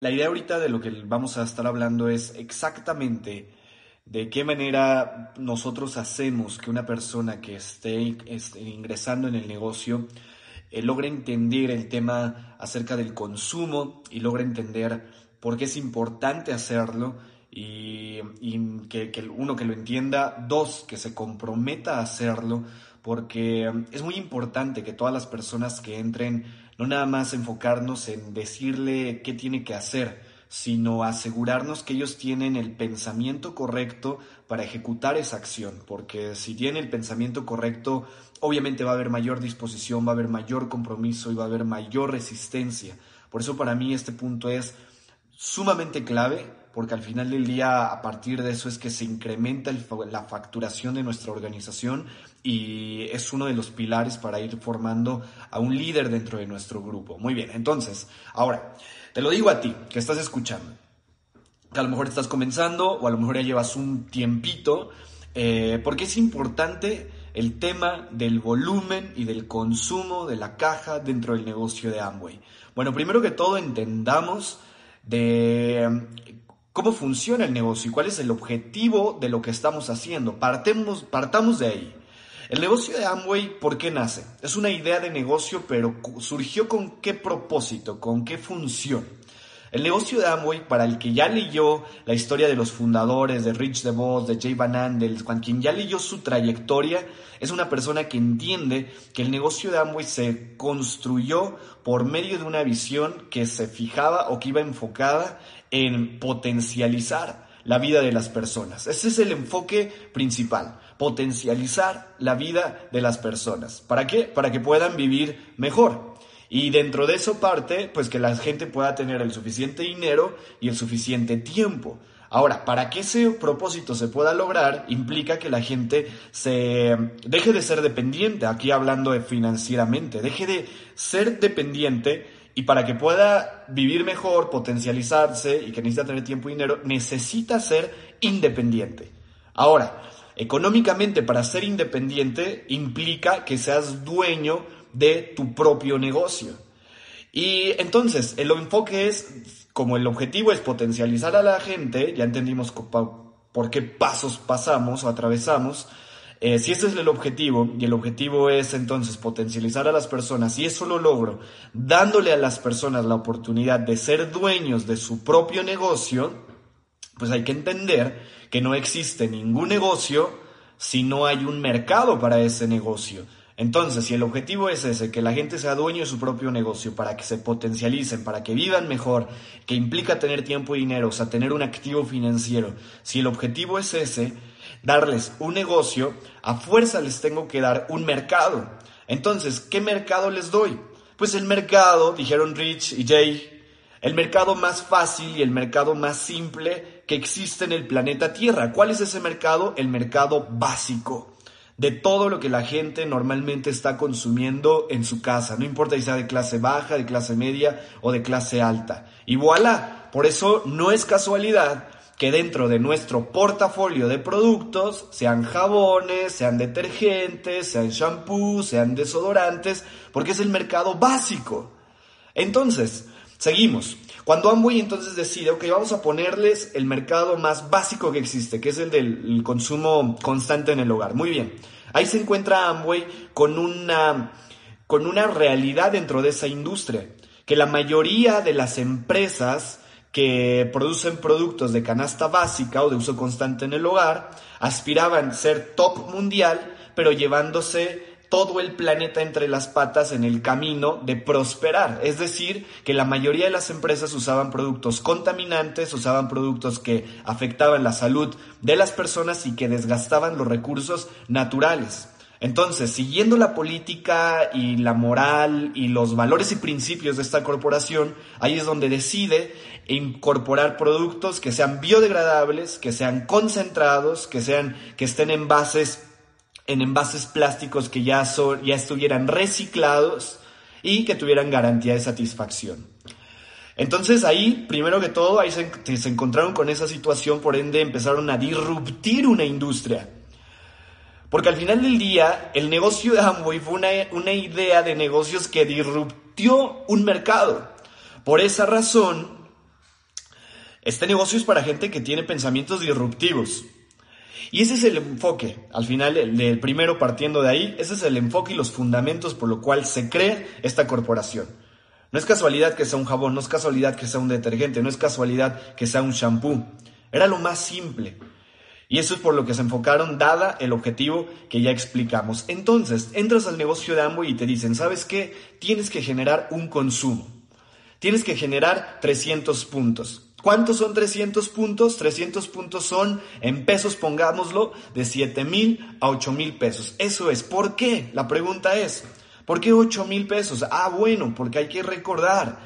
La idea ahorita de lo que vamos a estar hablando es exactamente de qué manera nosotros hacemos que una persona que esté, esté ingresando en el negocio eh, logre entender el tema acerca del consumo y logre entender por qué es importante hacerlo y, que, que, uno que lo entienda, dos, que se comprometa a hacerlo, porque es muy importante que todas las personas que entren no nada más enfocarnos en decirle qué tiene que hacer, sino asegurarnos que ellos tienen el pensamiento correcto para ejecutar esa acción, porque si tienen el pensamiento correcto, obviamente va a haber mayor disposición, va a haber mayor compromiso y va a haber mayor resistencia. Por eso para mí este punto es sumamente clave, porque al final del día a partir de eso es que se incrementa la facturación de nuestra organización y es uno de los pilares para ir formando a un líder dentro de nuestro grupo. Muy bien, entonces, ahora, te lo digo a ti que estás escuchando, que a lo mejor estás comenzando o a lo mejor ya llevas un tiempito, eh, porque es importante el tema del volumen y del consumo de la caja dentro del negocio de Amway. Bueno, primero que todo entendamos de cómo funciona el negocio y cuál es el objetivo de lo que estamos haciendo. Partemos, partamos de ahí. El negocio de Amway, ¿por qué nace? Es una idea de negocio, pero surgió con qué propósito, con qué función. El negocio de Amway, para el que ya leyó la historia de los fundadores, de Rich DeVos, de Jay Van Andel, quien ya leyó su trayectoria, es una persona que entiende que el negocio de Amway se construyó por medio de una visión que se fijaba o que iba enfocada en potencializar la vida de las personas. Ese es el enfoque principal potencializar la vida de las personas. ¿Para qué? Para que puedan vivir mejor. Y dentro de eso parte, pues que la gente pueda tener el suficiente dinero y el suficiente tiempo. Ahora, para que ese propósito se pueda lograr, implica que la gente se deje de ser dependiente, aquí hablando de financieramente, deje de ser dependiente y para que pueda vivir mejor, potencializarse y que necesita tener tiempo y dinero, necesita ser independiente. Ahora, Económicamente, para ser independiente implica que seas dueño de tu propio negocio. Y entonces, el enfoque es, como el objetivo es potencializar a la gente, ya entendimos por qué pasos pasamos o atravesamos, eh, si ese es el objetivo, y el objetivo es entonces potencializar a las personas, y eso lo logro dándole a las personas la oportunidad de ser dueños de su propio negocio, pues hay que entender que no existe ningún negocio si no hay un mercado para ese negocio. Entonces, si el objetivo es ese, que la gente sea dueño de su propio negocio para que se potencialicen, para que vivan mejor, que implica tener tiempo y dinero, o sea, tener un activo financiero, si el objetivo es ese, darles un negocio, a fuerza les tengo que dar un mercado. Entonces, ¿qué mercado les doy? Pues el mercado, dijeron Rich y Jay, el mercado más fácil y el mercado más simple que existe en el planeta Tierra. ¿Cuál es ese mercado? El mercado básico de todo lo que la gente normalmente está consumiendo en su casa, no importa si sea de clase baja, de clase media o de clase alta. Y voilà, por eso no es casualidad que dentro de nuestro portafolio de productos, sean jabones, sean detergentes, sean shampoos, sean desodorantes, porque es el mercado básico. Entonces, Seguimos. Cuando Amway entonces decide, ok, vamos a ponerles el mercado más básico que existe, que es el del consumo constante en el hogar. Muy bien. Ahí se encuentra Amway con una, con una realidad dentro de esa industria, que la mayoría de las empresas que producen productos de canasta básica o de uso constante en el hogar aspiraban ser top mundial, pero llevándose todo el planeta entre las patas en el camino de prosperar. Es decir, que la mayoría de las empresas usaban productos contaminantes, usaban productos que afectaban la salud de las personas y que desgastaban los recursos naturales. Entonces, siguiendo la política y la moral y los valores y principios de esta corporación, ahí es donde decide incorporar productos que sean biodegradables, que sean concentrados, que sean que estén en envases en envases plásticos que ya, ya estuvieran reciclados y que tuvieran garantía de satisfacción. Entonces ahí, primero que todo, ahí se, encontraron con esa situación, por ende empezaron a disruptir una industria porque al final del día, el negocio de Amway fue una, idea de negocios que disruptió un mercado. Por esa razón, este negocio es para gente que tiene pensamientos disruptivos. Y ese es el enfoque, al final, el, primero partiendo de ahí, ese es el enfoque y los fundamentos por lo cual se crea esta corporación. No es casualidad que sea un jabón, no es casualidad que sea un detergente, no es casualidad que sea un shampoo. Era lo más simple. Y eso es por lo que se enfocaron, dada el objetivo que ya explicamos. Entonces, entras al negocio de Amway y te dicen, ¿sabes qué? Tienes que generar un consumo. Tienes que generar 300 puntos. ¿Cuántos son 300 puntos? 300 puntos son, en pesos pongámoslo, de 7 mil a 8 mil pesos. Eso es. ¿Por qué? La pregunta es, ¿por qué 8 mil pesos? Ah, bueno, porque hay que recordar.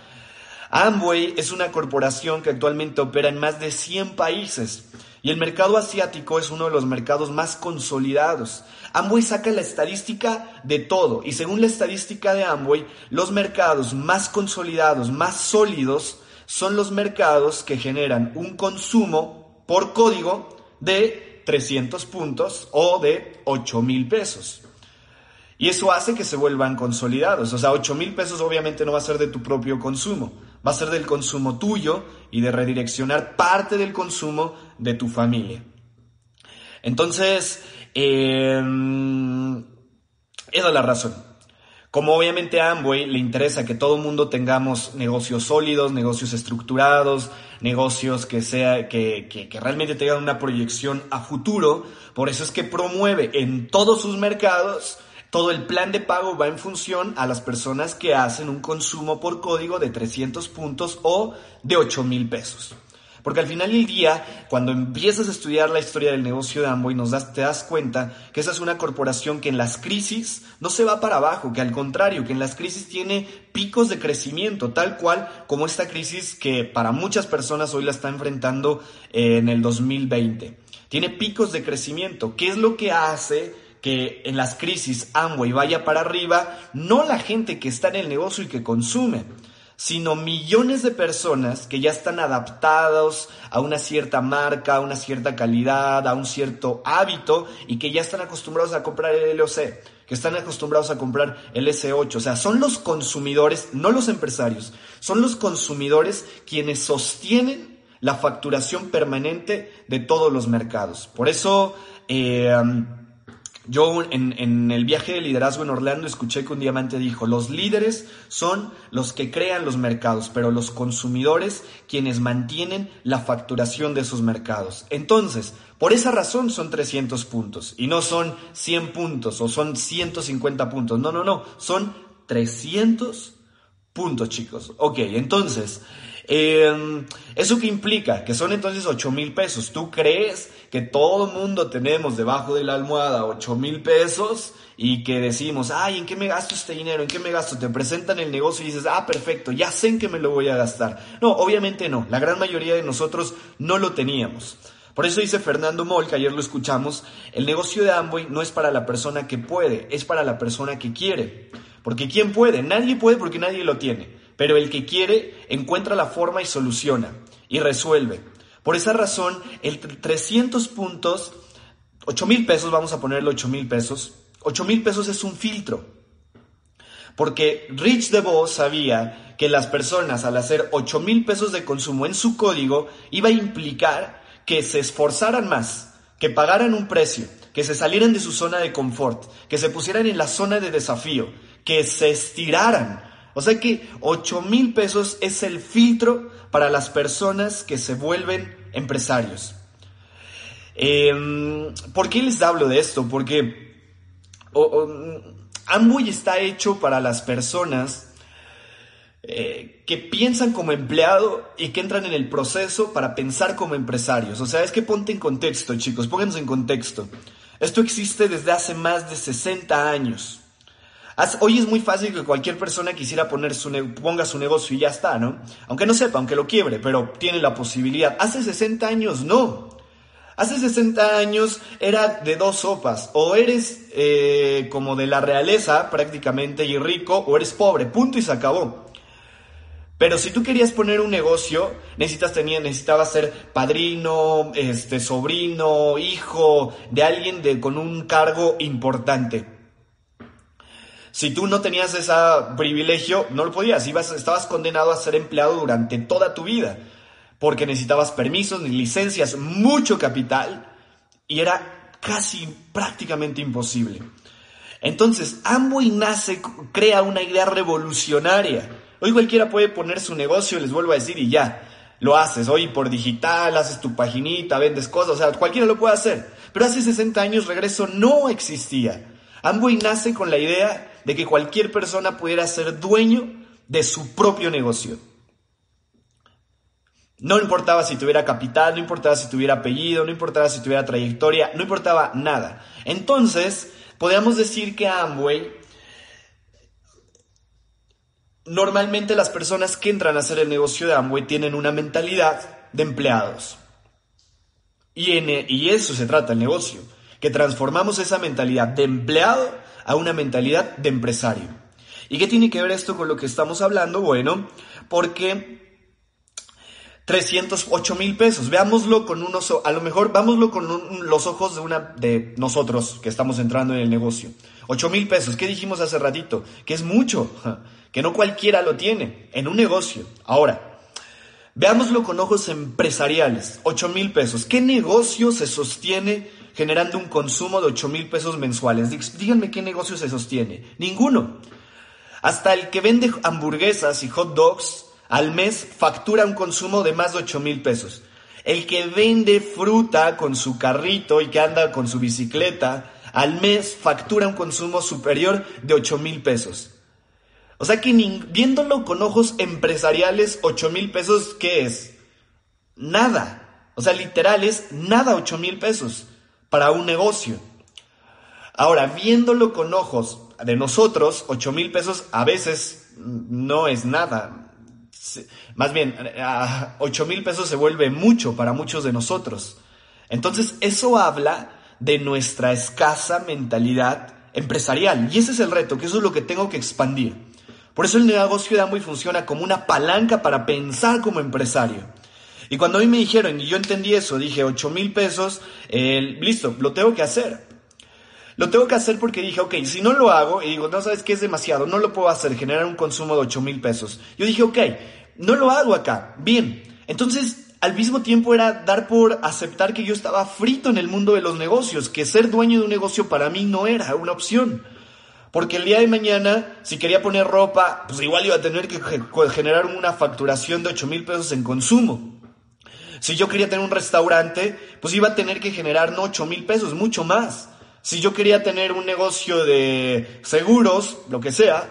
Amway es una corporación que actualmente opera en más de 100 países. Y el mercado asiático es uno de los mercados más consolidados. Amway saca la estadística de todo y según la estadística de Amway, los mercados más consolidados, más sólidos, son los mercados que generan un consumo por código de 300 puntos o de 8 mil pesos. Y eso hace que se vuelvan consolidados. O sea, 8 mil pesos obviamente no va a ser de tu propio consumo va a ser del consumo tuyo y de redireccionar parte del consumo de tu familia. Entonces, em, esa es la razón. Como obviamente a Amway le interesa que todo el mundo tengamos negocios sólidos, negocios estructurados, negocios que, sea, que, que realmente tengan una proyección a futuro, por eso es que promueve en todos sus mercados todo el plan de pago va en función a las personas que hacen un consumo por código de 300 puntos o de 8 mil pesos. Porque al final del día, cuando empiezas a estudiar la historia del negocio de Amway, nos das, te das cuenta que esa es una corporación que en las crisis no se va para abajo, que al contrario, que en las crisis tiene picos de crecimiento, tal cual como esta crisis que para muchas personas hoy la está enfrentando eh, en el 2020. Tiene picos de crecimiento. ¿Qué es lo que hace que en las crisis Amway vaya para arriba, no la gente que está en el negocio y que consume, sino millones de personas que ya están adaptados a una cierta marca, a una cierta calidad, a un cierto hábito y que ya están acostumbrados a comprar el LOC, que están acostumbrados a comprar el S8. O sea, son los consumidores, no los empresarios, son los consumidores quienes sostienen la facturación permanente de todos los mercados. Por eso, eh, yo en, el viaje de liderazgo en Orlando escuché que un diamante dijo, los líderes son los que crean los mercados, pero los consumidores quienes mantienen la facturación de esos mercados. Entonces, por esa razón son 300 puntos y no son 100 puntos o son 150 puntos. No, no, no, son 300 puntos, chicos. Ok, entonces... Em, ¿Eso qué implica? Que son entonces 8 mil pesos. ¿Tú crees que todo mundo tenemos debajo de la almohada 8 mil pesos y que decimos, ay, ¿en qué me gasto este dinero? ¿En qué me gasto? Te presentan el negocio y dices, ah, perfecto, ya sé en qué me lo voy a gastar. No, obviamente no. La gran mayoría de nosotros no lo teníamos. Por eso dice Fernando Moll, que ayer lo escuchamos, el negocio de Amway no es para la persona que puede, es para la persona que quiere. Porque ¿quién puede? Nadie puede porque nadie lo tiene. Pero el que quiere encuentra la forma y soluciona y resuelve. Por esa razón, el 300 puntos, 8 mil pesos, vamos a ponerle 8 mil pesos, 8 mil pesos es un filtro. Porque Rich DeVos sabía que las personas al hacer 8 mil pesos de consumo en su código iba a implicar que se esforzaran más, que pagaran un precio, que se salieran de su zona de confort, que se pusieran en la zona de desafío, que se estiraran, o sea que 8 mil pesos es el filtro para las personas que se vuelven empresarios. Em, ¿Por qué les hablo de esto? Porque Amway está hecho para las personas eh, que piensan como empleado y que entran en el proceso para pensar como empresarios. O sea, es que ponte en contexto, chicos, pónganse en contexto. Esto existe desde hace más de 60 años. Hoy es muy fácil que cualquier persona quisiera poner su ponga su negocio y ya está, ¿no? Aunque no sepa, aunque lo quiebre, pero tiene la posibilidad. Hace 60 años no. Hace 60 años era de dos sopas. O eres eh, como de la realeza prácticamente y rico, o eres pobre. Punto y se acabó. Pero si tú querías poner un negocio, necesitas tener, necesitabas ser padrino, este, sobrino, hijo de alguien de, con un cargo importante. Si tú no tenías ese privilegio, no lo podías, ibas, estabas condenado a ser empleado durante toda tu vida, porque necesitabas permisos, licencias, mucho capital, y era casi prácticamente imposible. Entonces, Amway nace, crea una idea revolucionaria. Hoy cualquiera puede poner su negocio, les vuelvo a decir, y ya, lo haces. Hoy por digital, haces tu paginita, vendes cosas, o sea, cualquiera lo puede hacer. Pero hace 60 años regreso no existía. Amway nace con la idea de que cualquier persona pudiera ser dueño de su propio negocio. No importaba si tuviera capital, no importaba si tuviera apellido, no importaba si tuviera trayectoria, no importaba nada. Entonces, podríamos decir que Amway, normalmente las personas que entran a hacer el negocio de Amway tienen una mentalidad de empleados. Y, en, y eso se trata el negocio, que transformamos esa mentalidad de empleado a una mentalidad de empresario. ¿Y qué tiene que ver esto con lo que estamos hablando? Bueno, porque 308 mil pesos, veámoslo con unos, a lo mejor vámoslo con los ojos de una de nosotros que estamos entrando en el negocio. 8 mil pesos, ¿qué dijimos hace ratito? Que es mucho, que no cualquiera lo tiene en un negocio. Ahora, veámoslo con ojos empresariales, 8 mil pesos. ¿Qué negocio se sostiene generando un consumo de 8 mil pesos mensuales. Díganme qué negocio se sostiene. Ninguno. Hasta el que vende hamburguesas y hot dogs al mes factura un consumo de más de 8 mil pesos. El que vende fruta con su carrito y que anda con su bicicleta al mes factura un consumo superior de 8 mil pesos. O sea que viéndolo con ojos empresariales, 8 mil pesos, ¿qué es? Nada. O sea, literal es nada 8 mil pesos para un negocio. Ahora, viéndolo con ojos de nosotros, 8 mil pesos a veces no es nada. Más bien, 8 mil pesos se vuelve mucho para muchos de nosotros. Entonces, eso habla de nuestra escasa mentalidad empresarial. Y ese es el reto, que eso es lo que tengo que expandir. Por eso el negocio de Amway funciona como una palanca para pensar como empresario. Y cuando a mí me dijeron, y yo entendí eso, dije 8 mil pesos, listo, lo tengo que hacer. Lo tengo que hacer porque dije, ok, si no lo hago, y digo, no sabes que es demasiado, no lo puedo hacer, generar un consumo de 8 mil pesos. Yo dije, ok, no lo hago acá, bien. Entonces, al mismo tiempo era dar por aceptar que yo estaba frito en el mundo de los negocios, que ser dueño de un negocio para mí no era una opción. Porque el día de mañana, si quería poner ropa, pues igual iba a tener que generar una facturación de 8 mil pesos en consumo. Si yo quería tener un restaurante, pues iba a tener que generar no 8 mil pesos, mucho más. Si yo quería tener un negocio de seguros, lo que sea,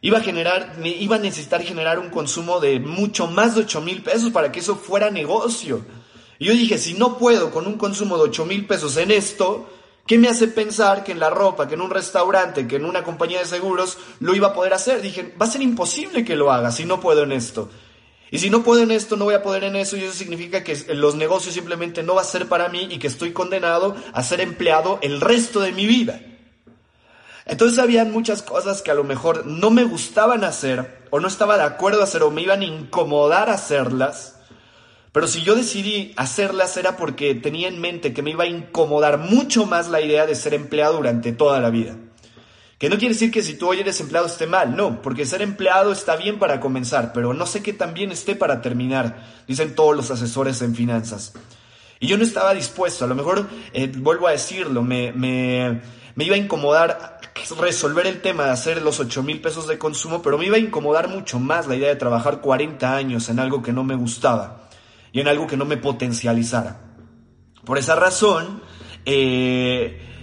iba a generar, iba a necesitar generar un consumo de mucho más de 8 mil pesos para que eso fuera negocio. Y yo dije, si no puedo con un consumo de 8 mil pesos en esto, ¿qué me hace pensar que en la ropa, que en un restaurante, que en una compañía de seguros lo iba a poder hacer? Dije, va a ser imposible que lo haga si no puedo en esto. Y si no puedo en esto, no voy a poder en eso, y eso significa que los negocios simplemente no va a ser para mí y que estoy condenado a ser empleado el resto de mi vida. Entonces había muchas cosas que a lo mejor no me gustaban hacer, o no estaba de acuerdo a hacer, o me iban a incomodar hacerlas. Pero si yo decidí hacerlas era porque tenía en mente que me iba a incomodar mucho más la idea de ser empleado durante toda la vida. Que no quiere decir que si tú hoy eres empleado esté mal, no, porque ser empleado está bien para comenzar, pero no sé qué tan bien esté para terminar, dicen todos los asesores en finanzas. Y yo no estaba dispuesto, a lo mejor, eh, vuelvo a decirlo, me, me, me, iba a incomodar resolver el tema de hacer los 8 mil pesos de consumo, pero me iba a incomodar mucho más la idea de trabajar 40 años en algo que no me gustaba y en algo que no me potencializara. Por esa razón, eh,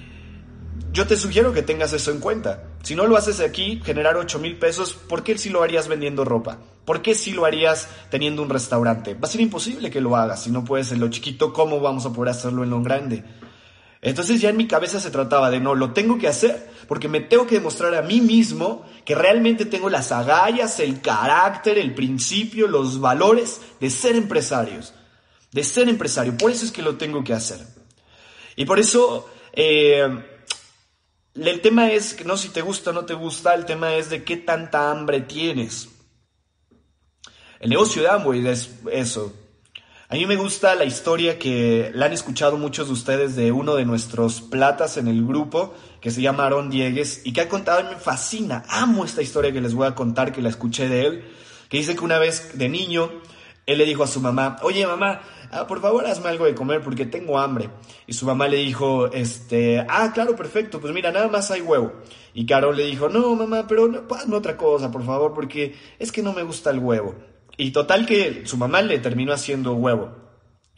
yo te sugiero que tengas eso en cuenta. Si no lo haces aquí, generar 8 mil pesos, ¿por qué si lo harías vendiendo ropa? ¿Por qué si lo harías teniendo un restaurante? Va a ser imposible que lo hagas. Si no puedes en lo chiquito, ¿cómo vamos a poder hacerlo en lo grande? Entonces ya en mi cabeza se trataba de no, lo tengo que hacer, porque me tengo que demostrar a mí mismo que realmente tengo las agallas, el carácter, el principio, los valores de ser empresarios, de ser empresario. Por eso es que lo tengo que hacer. Y por eso eh, el tema es, no si te gusta o no te gusta, el tema es de qué tanta hambre tienes. El negocio de Amway es eso, a mí me gusta la historia que la han escuchado muchos de ustedes de uno de nuestros platas en el grupo, que se llama Aaron Diegues, y que ha contado, y me fascina, amo esta historia que les voy a contar, que la escuché de él, que dice que una vez de niño, él le dijo a su mamá, oye mamá, ah, por favor hazme algo de comer porque tengo hambre. Y su mamá le dijo, este, ah, claro, perfecto, pues mira, nada más hay huevo. Y Carol le dijo, no mamá, pero no, hazme otra cosa, por favor, porque es que no me gusta el huevo. Y total que su mamá le terminó haciendo huevo.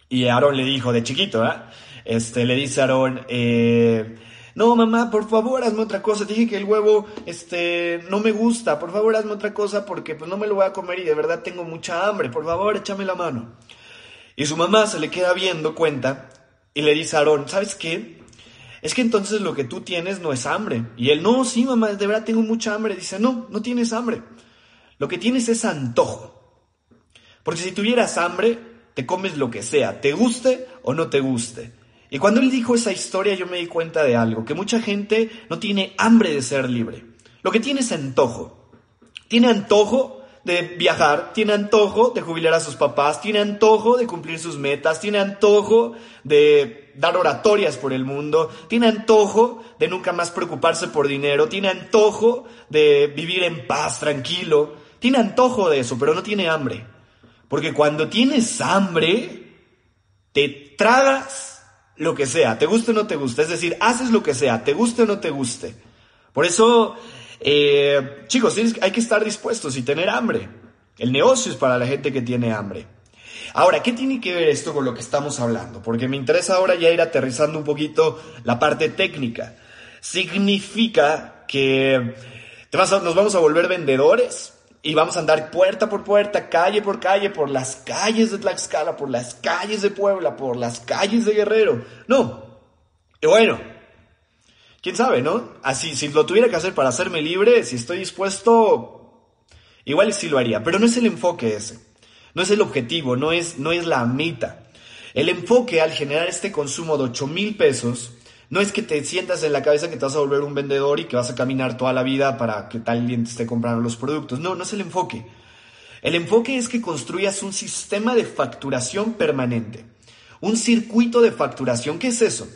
Y Aarón le dijo, de chiquito, ¿eh? Este, le dice a Aarón, eh, no mamá, por favor hazme otra cosa. Dije que el huevo, este, no me gusta. Por favor hazme otra cosa porque pues no me lo voy a comer y de verdad tengo mucha hambre. Por favor, échame la mano. Y su mamá se le queda viendo cuenta y le dice a Aarón, ¿sabes qué? Es que entonces lo que tú tienes no es hambre. Y él, no, sí mamá, de verdad tengo mucha hambre. Dice, no, no tienes hambre. Lo que tienes es antojo. Porque si tuvieras hambre, te comes lo que sea, te guste o no te guste. Y cuando él dijo esa historia yo me di cuenta de algo, que mucha gente no tiene hambre de ser libre. Lo que tiene es antojo. Tiene antojo de viajar, tiene antojo de jubilar a sus papás, tiene antojo de cumplir sus metas, tiene antojo de dar oratorias por el mundo, tiene antojo de nunca más preocuparse por dinero, tiene antojo de vivir en paz, tranquilo, tiene antojo de eso, pero no tiene hambre. Porque cuando tienes hambre, te tragas lo que sea, te guste o no te guste. Es decir, haces lo que sea, te guste o no te guste. Por eso, eh, chicos, hay que estar dispuestos y tener hambre. El negocio es para la gente que tiene hambre. Ahora, ¿qué tiene que ver esto con lo que estamos hablando? Porque me interesa ahora ya ir aterrizando un poquito la parte técnica. Significa que nos vamos a volver vendedores y vamos a andar puerta por puerta, calle por calle, por las calles de Tlaxcala, por las calles de Puebla, por las calles de Guerrero. No. Y bueno, quién sabe, ¿no? Así, si lo tuviera que hacer para hacerme libre, si estoy dispuesto, igual sí lo haría. Pero no es el enfoque ese. No es el objetivo, no es, no es la meta. El enfoque al generar este consumo de 8 mil pesos no es que te sientas en la cabeza que te vas a volver un vendedor y que vas a caminar toda la vida para que tal alguien te esté comprando los productos. No, no es el enfoque. El enfoque es que construyas un sistema de facturación permanente. Un circuito de facturación. ¿Qué es eso?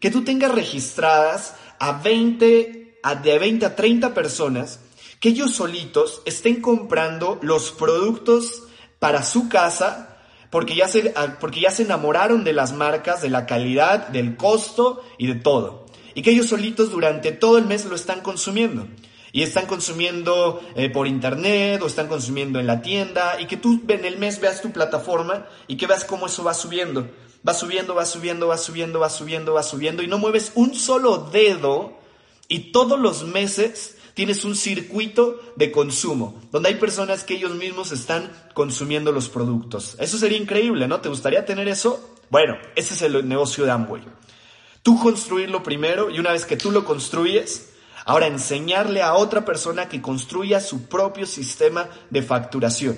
Que tú tengas registradas a 20, a de 20 a 30 personas que ellos solitos estén comprando los productos para su casa porque ya, se, ah, porque ya se enamoraron de las marcas, de la calidad, del costo y de todo. Y que ellos solitos durante todo el mes lo están consumiendo. Y están consumiendo eh, por internet o están consumiendo en la tienda y que tú en el mes veas tu plataforma y que veas cómo eso va subiendo. Va subiendo, va subiendo, va subiendo, va subiendo, va subiendo y no mueves un solo dedo y todos los meses tienes un circuito de consumo, donde hay personas que ellos mismos están consumiendo los productos. Eso sería increíble, ¿no? ¿Te gustaría tener eso? Bueno, ese es el negocio de Amway. Tú construirlo primero y una vez que tú lo construyes, ahora enseñarle a otra persona que construya su propio sistema de facturación.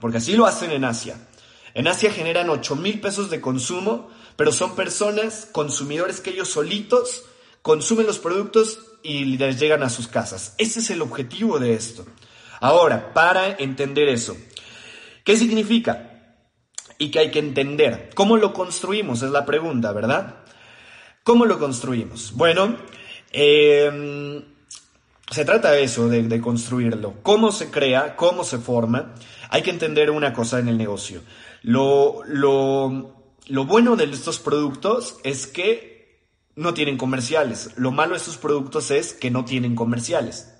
Porque así lo hacen en Asia. En Asia generan 8 mil pesos de consumo, pero son personas, consumidores que ellos solitos consumen los productos y les llegan a sus casas. Ese es el objetivo de esto. Ahora, para entender eso, ¿qué significa? Y qué hay que entender. ¿Cómo lo construimos? Es la pregunta, ¿verdad? ¿Cómo lo construimos? Bueno, em, se trata de eso, de, de, construirlo. ¿Cómo se crea? ¿Cómo se forma? Hay que entender una cosa en el negocio. Lo, lo, lo bueno de estos productos es que no tienen comerciales. Lo malo de estos productos es que no tienen comerciales.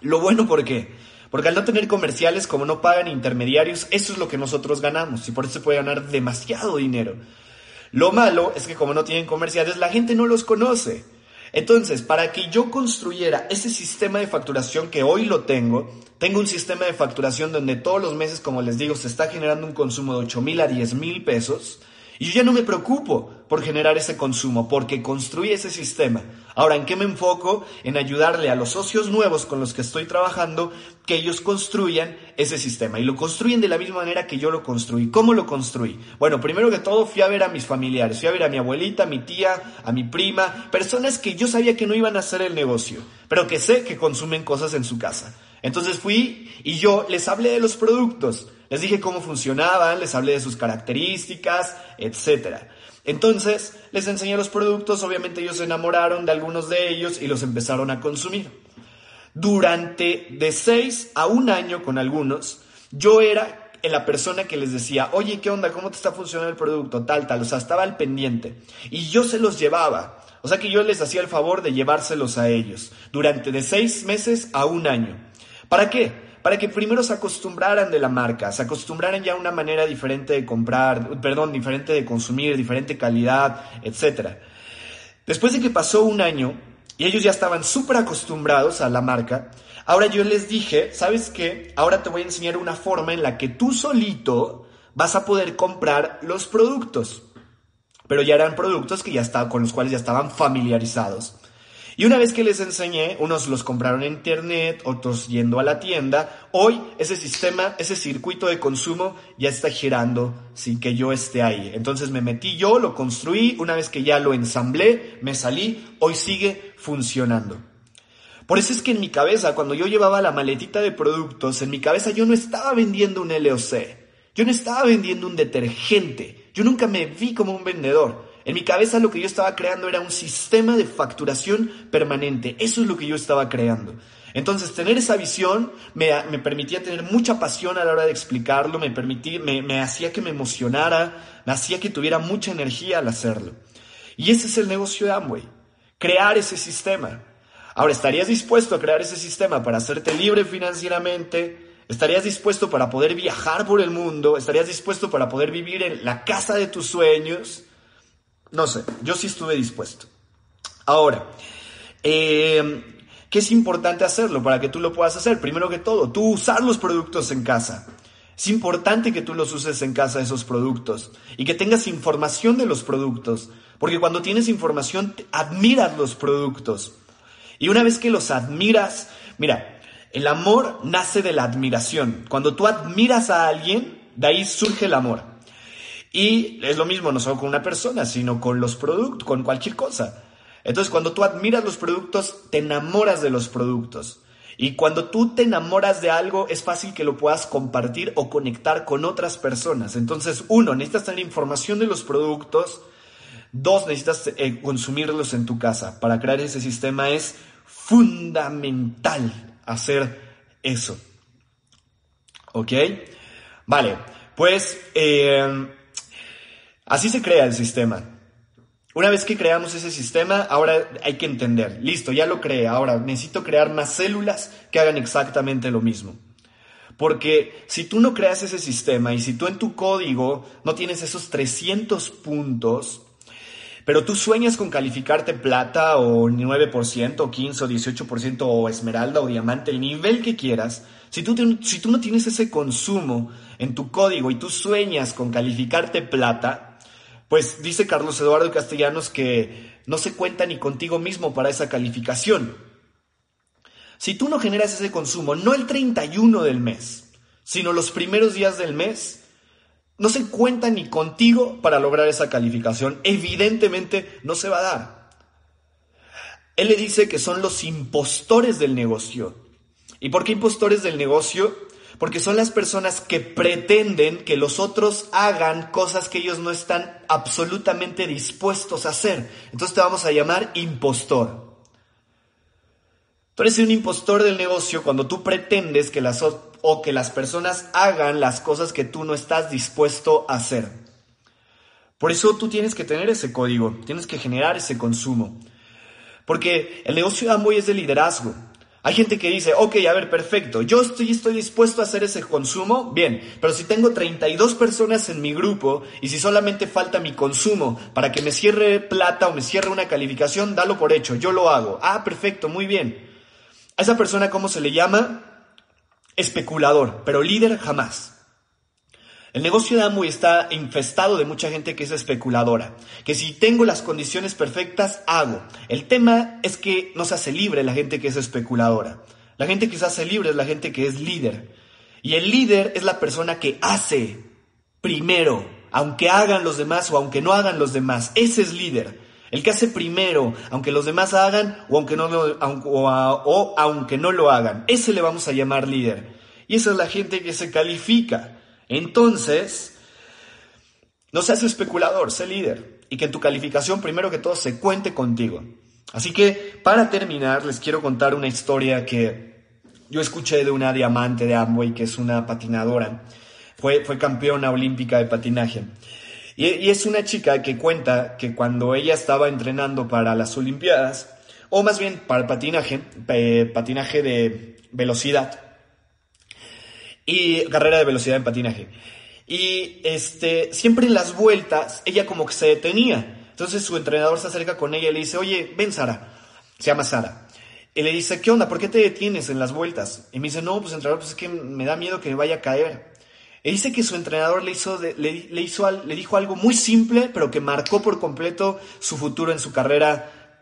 Lo bueno, ¿por qué? Porque al no tener comerciales, como no pagan intermediarios, eso es lo que nosotros ganamos y por eso se puede ganar demasiado dinero. Lo malo es que como no tienen comerciales, la gente no los conoce. Entonces, para que yo construyera ese sistema de facturación que hoy lo tengo, tengo un sistema de facturación donde todos los meses, como les digo, se está generando un consumo de 8 mil a 10 mil pesos y yo ya no me preocupo por generar ese consumo, porque construí ese sistema. Ahora, ¿en qué me enfoco? En ayudarle a los socios nuevos con los que estoy trabajando que ellos construyan ese sistema y lo construyen de la misma manera que yo lo construí. ¿Cómo lo construí? Bueno, primero que todo fui a ver a mis familiares, fui a ver a mi abuelita, a mi tía, a mi prima, personas que yo sabía que no iban a hacer el negocio, pero que sé que consumen cosas en su casa. Entonces fui y yo les hablé de los productos, les dije cómo funcionaban, les hablé de sus características, etcétera. Entonces les enseñé los productos, obviamente ellos se enamoraron de algunos de ellos y los empezaron a consumir. Durante de seis a un año con algunos, yo era la persona que les decía, oye, ¿qué onda? ¿Cómo te está funcionando el producto? Tal, tal. O sea, estaba al pendiente. Y yo se los llevaba. O sea que yo les hacía el favor de llevárselos a ellos durante de seis meses a un año. ¿Para qué? Para que primero se acostumbraran de la marca, se acostumbraran ya a una manera diferente de comprar, perdón, diferente de consumir, diferente calidad, etc. Después de que pasó un año y ellos ya estaban súper acostumbrados a la marca, ahora yo les dije, ¿sabes qué? Ahora te voy a enseñar una forma en la que tú solito vas a poder comprar los productos. Pero ya eran productos que ya estaban, con los cuales ya estaban familiarizados. Y una vez que les enseñé, unos los compraron en internet, otros yendo a la tienda, hoy ese sistema, ese circuito de consumo ya está girando sin que yo esté ahí. Entonces me metí yo, lo construí, una vez que ya lo ensamblé, me salí, hoy sigue funcionando. Por eso es que en mi cabeza, cuando yo llevaba la maletita de productos, en mi cabeza yo no estaba vendiendo un LOC, yo no estaba vendiendo un detergente, yo nunca me vi como un vendedor. En mi cabeza lo que yo estaba creando era un sistema de facturación permanente. Eso es lo que yo estaba creando. Entonces, tener esa visión me, permitía tener mucha pasión a la hora de explicarlo, me, permitía, me, hacía que me emocionara, me hacía que tuviera mucha energía al hacerlo. Y ese es el negocio de Amway, crear ese sistema. Ahora, ¿estarías dispuesto a crear ese sistema para hacerte libre financieramente? ¿Estarías dispuesto para poder viajar por el mundo? ¿Estarías dispuesto para poder vivir en la casa de tus sueños? No sé, yo sí estuve dispuesto. Ahora, eh, ¿qué es importante hacerlo para que tú lo puedas hacer? Primero que todo, tú usar los productos en casa. Es importante que tú los uses en casa esos productos y que tengas información de los productos, porque cuando tienes información admiras los productos. Y una vez que los admiras, mira, el amor nace de la admiración. Cuando tú admiras a alguien, de ahí surge el amor. Y es lo mismo no solo con una persona, sino con los productos, con cualquier cosa. Entonces, cuando tú admiras los productos, te enamoras de los productos. Y cuando tú te enamoras de algo, es fácil que lo puedas compartir o conectar con otras personas. Entonces, uno, necesitas tener información de los productos. Dos, necesitas eh, consumirlos en tu casa. Para crear ese sistema es fundamental hacer eso. ¿Ok? Vale, pues... Eh, Así se crea el sistema. Una vez que creamos ese sistema, ahora hay que entender, listo, ya lo creé, ahora necesito crear más células que hagan exactamente lo mismo. Porque si tú no creas ese sistema y si tú en tu código no tienes esos 300 puntos, pero tú sueñas con calificarte plata o 9%, o 15 o 18% o esmeralda o diamante, el nivel que quieras, si tú, si tú no tienes ese consumo en tu código y tú sueñas con calificarte plata, pues dice Carlos Eduardo Castellanos que no se cuenta ni contigo mismo para esa calificación. Si tú no generas ese consumo, no el 31 del mes, sino los primeros días del mes, no se cuenta ni contigo para lograr esa calificación. Evidentemente no se va a dar. Él le dice que son los impostores del negocio. ¿Y por qué impostores del negocio? Porque son las personas que pretenden que los otros hagan cosas que ellos no están absolutamente dispuestos a hacer. Entonces te vamos a llamar impostor. Tú eres un impostor del negocio cuando tú pretendes que las, o que las personas hagan las cosas que tú no estás dispuesto a hacer. Por eso tú tienes que tener ese código, tienes que generar ese consumo. Porque el negocio de Amway es de liderazgo. Hay gente que dice, ok, a ver, perfecto, yo estoy, estoy dispuesto a hacer ese consumo, bien, pero si tengo 32 personas en mi grupo y si solamente falta mi consumo para que me cierre plata o me cierre una calificación, dalo por hecho, yo lo hago. Ah, perfecto, muy bien. A esa persona, ¿cómo se le llama? Especulador, pero líder jamás. El negocio de Amway está infestado de mucha gente que es especuladora, que si tengo las condiciones perfectas, hago. El tema es que no se hace libre la gente que es especuladora. La gente que se hace libre es la gente que es líder. Y el líder es la persona que hace primero, aunque hagan los demás o aunque no hagan los demás. Ese es líder. El que hace primero, aunque los demás hagan o aunque no lo, o aunque no lo hagan. Ese le vamos a llamar líder. Y esa es la gente que se califica. Entonces, no seas especulador, sé líder y que en tu calificación primero que todo se cuente contigo. Así que para terminar les quiero contar una historia que yo escuché de una diamante de Amway que es una patinadora. Fue, fue campeona olímpica de patinaje. Y, y es una chica que cuenta que cuando ella estaba entrenando para las Olimpiadas, o más bien para el patinaje, patinaje de velocidad, y carrera de velocidad en patinaje. Y este, siempre en las vueltas, ella como que se detenía. Entonces su entrenador se acerca con ella y le dice, oye, ven Sara. Se llama Sara. Y le dice, ¿qué onda? ¿Por qué te detienes en las vueltas? Y me dice, no, pues entrenador, pues es que me da miedo que me vaya a caer. Y dice que su entrenador le, hizo le, hizo, le dijo algo muy simple, pero que marcó por completo su futuro en su carrera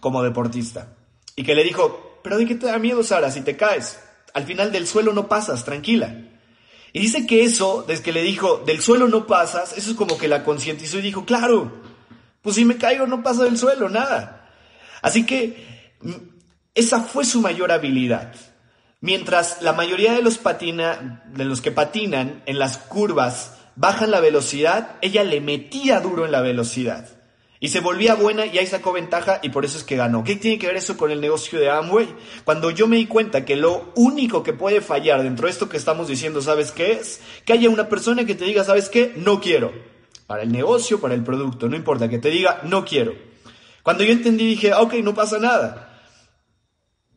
como deportista. Y que le dijo, pero ¿de qué te da miedo, Sara, si te caes? Al final del suelo no pasas, tranquila. Y dice que eso, desde que le dijo, del suelo no pasas, eso es como que la concientizó y dijo, claro, pues si me caigo no pasa del suelo, nada. Así que mm, esa fue su mayor habilidad. Mientras la mayoría de los, patina, de los que patinan en las curvas bajan la velocidad, ella le metía duro en la velocidad. Y se volvía buena y ahí sacó ventaja y por eso es que ganó. ¿Qué tiene que ver eso con el negocio de Amway? Cuando yo me di cuenta que lo único que puede fallar dentro de esto que estamos diciendo, ¿sabes qué es? Que haya una persona que te diga, ¿sabes qué? No quiero. Para el negocio, para el producto, no importa, que te diga, no quiero. Cuando yo entendí dije, ok, no pasa nada.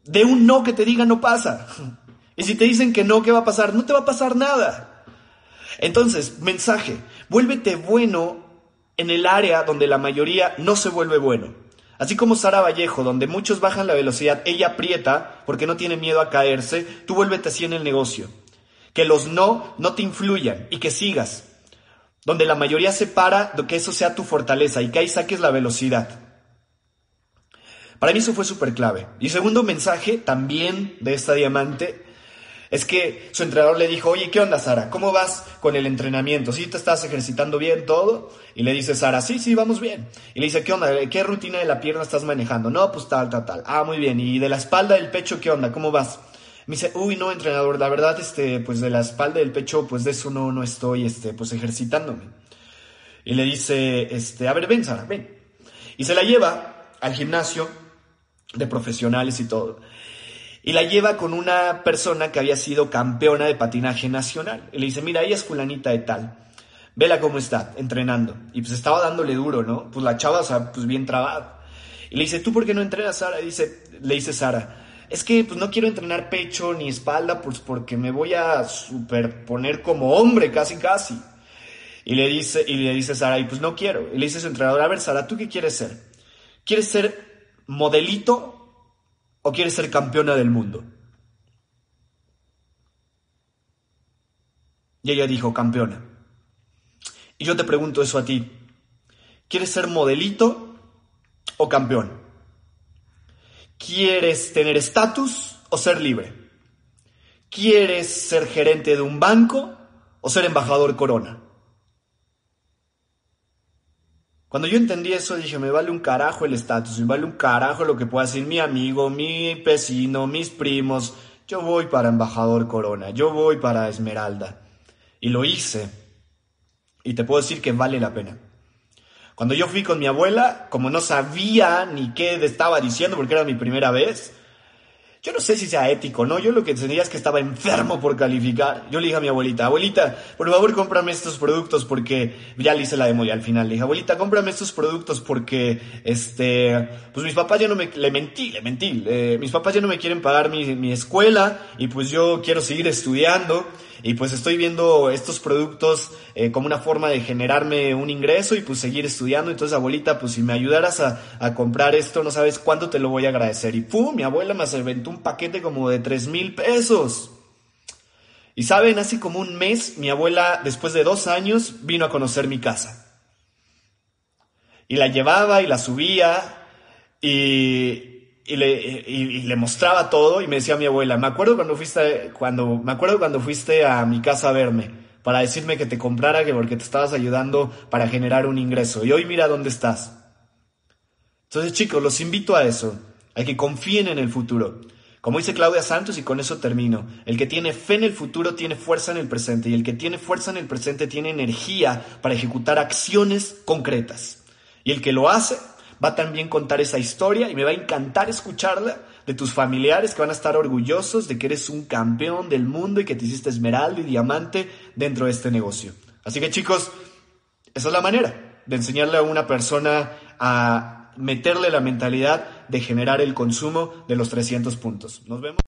De un no que te diga, no pasa. Y si te dicen que no, ¿qué va a pasar? No te va a pasar nada. Entonces, mensaje, vuélvete bueno en el área donde la mayoría no se vuelve bueno. Así como Sara Vallejo, donde muchos bajan la velocidad, ella aprieta porque no tiene miedo a caerse, tú vuélvete así en el negocio. Que los no no te influyan y que sigas. Donde la mayoría se para, que eso sea tu fortaleza y que ahí saques la velocidad. Para mí eso fue súper clave. Y segundo mensaje también de esta diamante es que su entrenador le dijo, oye, ¿qué onda, Sara? ¿Cómo vas con el entrenamiento? ¿Sí te estás ejercitando bien todo? Y le dice Sara, sí, sí, vamos bien. Y le dice, ¿qué onda? ¿Qué rutina de la pierna estás manejando? No, pues tal, tal, tal. Ah, muy bien. ¿Y de la espalda del pecho qué onda? ¿Cómo vas? Me dice, uy, no, entrenador, la verdad, este, pues de la espalda del pecho, pues de eso no, no estoy, este, pues ejercitándome. Y le dice, este, a ver, ven, Sara, ven. Y se la lleva al gimnasio de profesionales y todo y la lleva con una persona que había sido campeona de patinaje nacional. Y le dice, mira, ella es fulanita de tal. Vela cómo está, entrenando. Y pues estaba dándole duro, ¿no? Pues la chava, o sea, pues bien trabada. Y le dice, ¿tú por qué no entrenas, Sara? Dice, le dice Sara, es que pues no quiero entrenar pecho ni espalda, pues porque me voy a superponer como hombre, casi, casi. Y le dice, y le dice Sara, y pues no quiero. Y le dice su entrenador, a ver, Sara, ¿tú qué quieres ser? ¿Quieres ser modelito o quieres ser campeona del mundo? Y ella dijo, campeona. Y yo te pregunto eso a ti. ¿Quieres ser modelito o campeón? ¿Quieres tener estatus o ser libre? ¿Quieres ser gerente de un banco o ser embajador corona? Cuando yo entendí eso, dije, me vale un carajo el estatus, me vale un carajo lo que pueda decir mi amigo, mi vecino, mis primos. Yo voy para embajador Corona, yo voy para Esmeralda. Y lo hice. Y te puedo decir que vale la pena. Cuando yo fui con mi abuela, como no sabía ni qué estaba diciendo porque era mi primera vez, yo no sé si sea ético, ¿no? Yo lo que entendía es que estaba enfermo por calificar. Yo le dije a mi abuelita, abuelita, por favor cómprame estos productos porque ya le hice la demo y al final le dije, abuelita, cómprame estos productos porque, este, pues mis papás ya no me, le mentí, le mentí, eh, mis papás ya no me quieren pagar mi, mi escuela y pues yo quiero seguir estudiando y pues estoy viendo estos productos eh, como una forma de generarme un ingreso y pues seguir estudiando. Entonces, abuelita, pues si me ayudaras a, comprar esto, no sabes cuánto te lo voy a agradecer. Y ¡pum! Mi abuela me aventó un paquete como de tres mil pesos. Y saben, hace como un mes, mi abuela, después de dos años, vino a conocer mi casa. Y la llevaba y la subía y, y, le, mostraba todo y me decía mi abuela, me acuerdo cuando fuiste, cuando, me acuerdo cuando fuiste a mi casa a verme para decirme que te comprara que porque te estabas ayudando para generar un ingreso. Y hoy mira dónde estás. Entonces chicos, los invito a eso, a que confíen en el futuro. Como dice Claudia Santos, y con eso termino, el que tiene fe en el futuro tiene fuerza en el presente, y el que tiene fuerza en el presente tiene energía para ejecutar acciones concretas. Y el que lo hace va también contar esa historia y me va a encantar escucharla de tus familiares que van a estar orgullosos de que eres un campeón del mundo y que te hiciste esmeralda y diamante dentro de este negocio. Así que chicos, esa es la manera de enseñarle a una persona a meterle la mentalidad de generar el consumo de los 300 puntos. Nos vemos.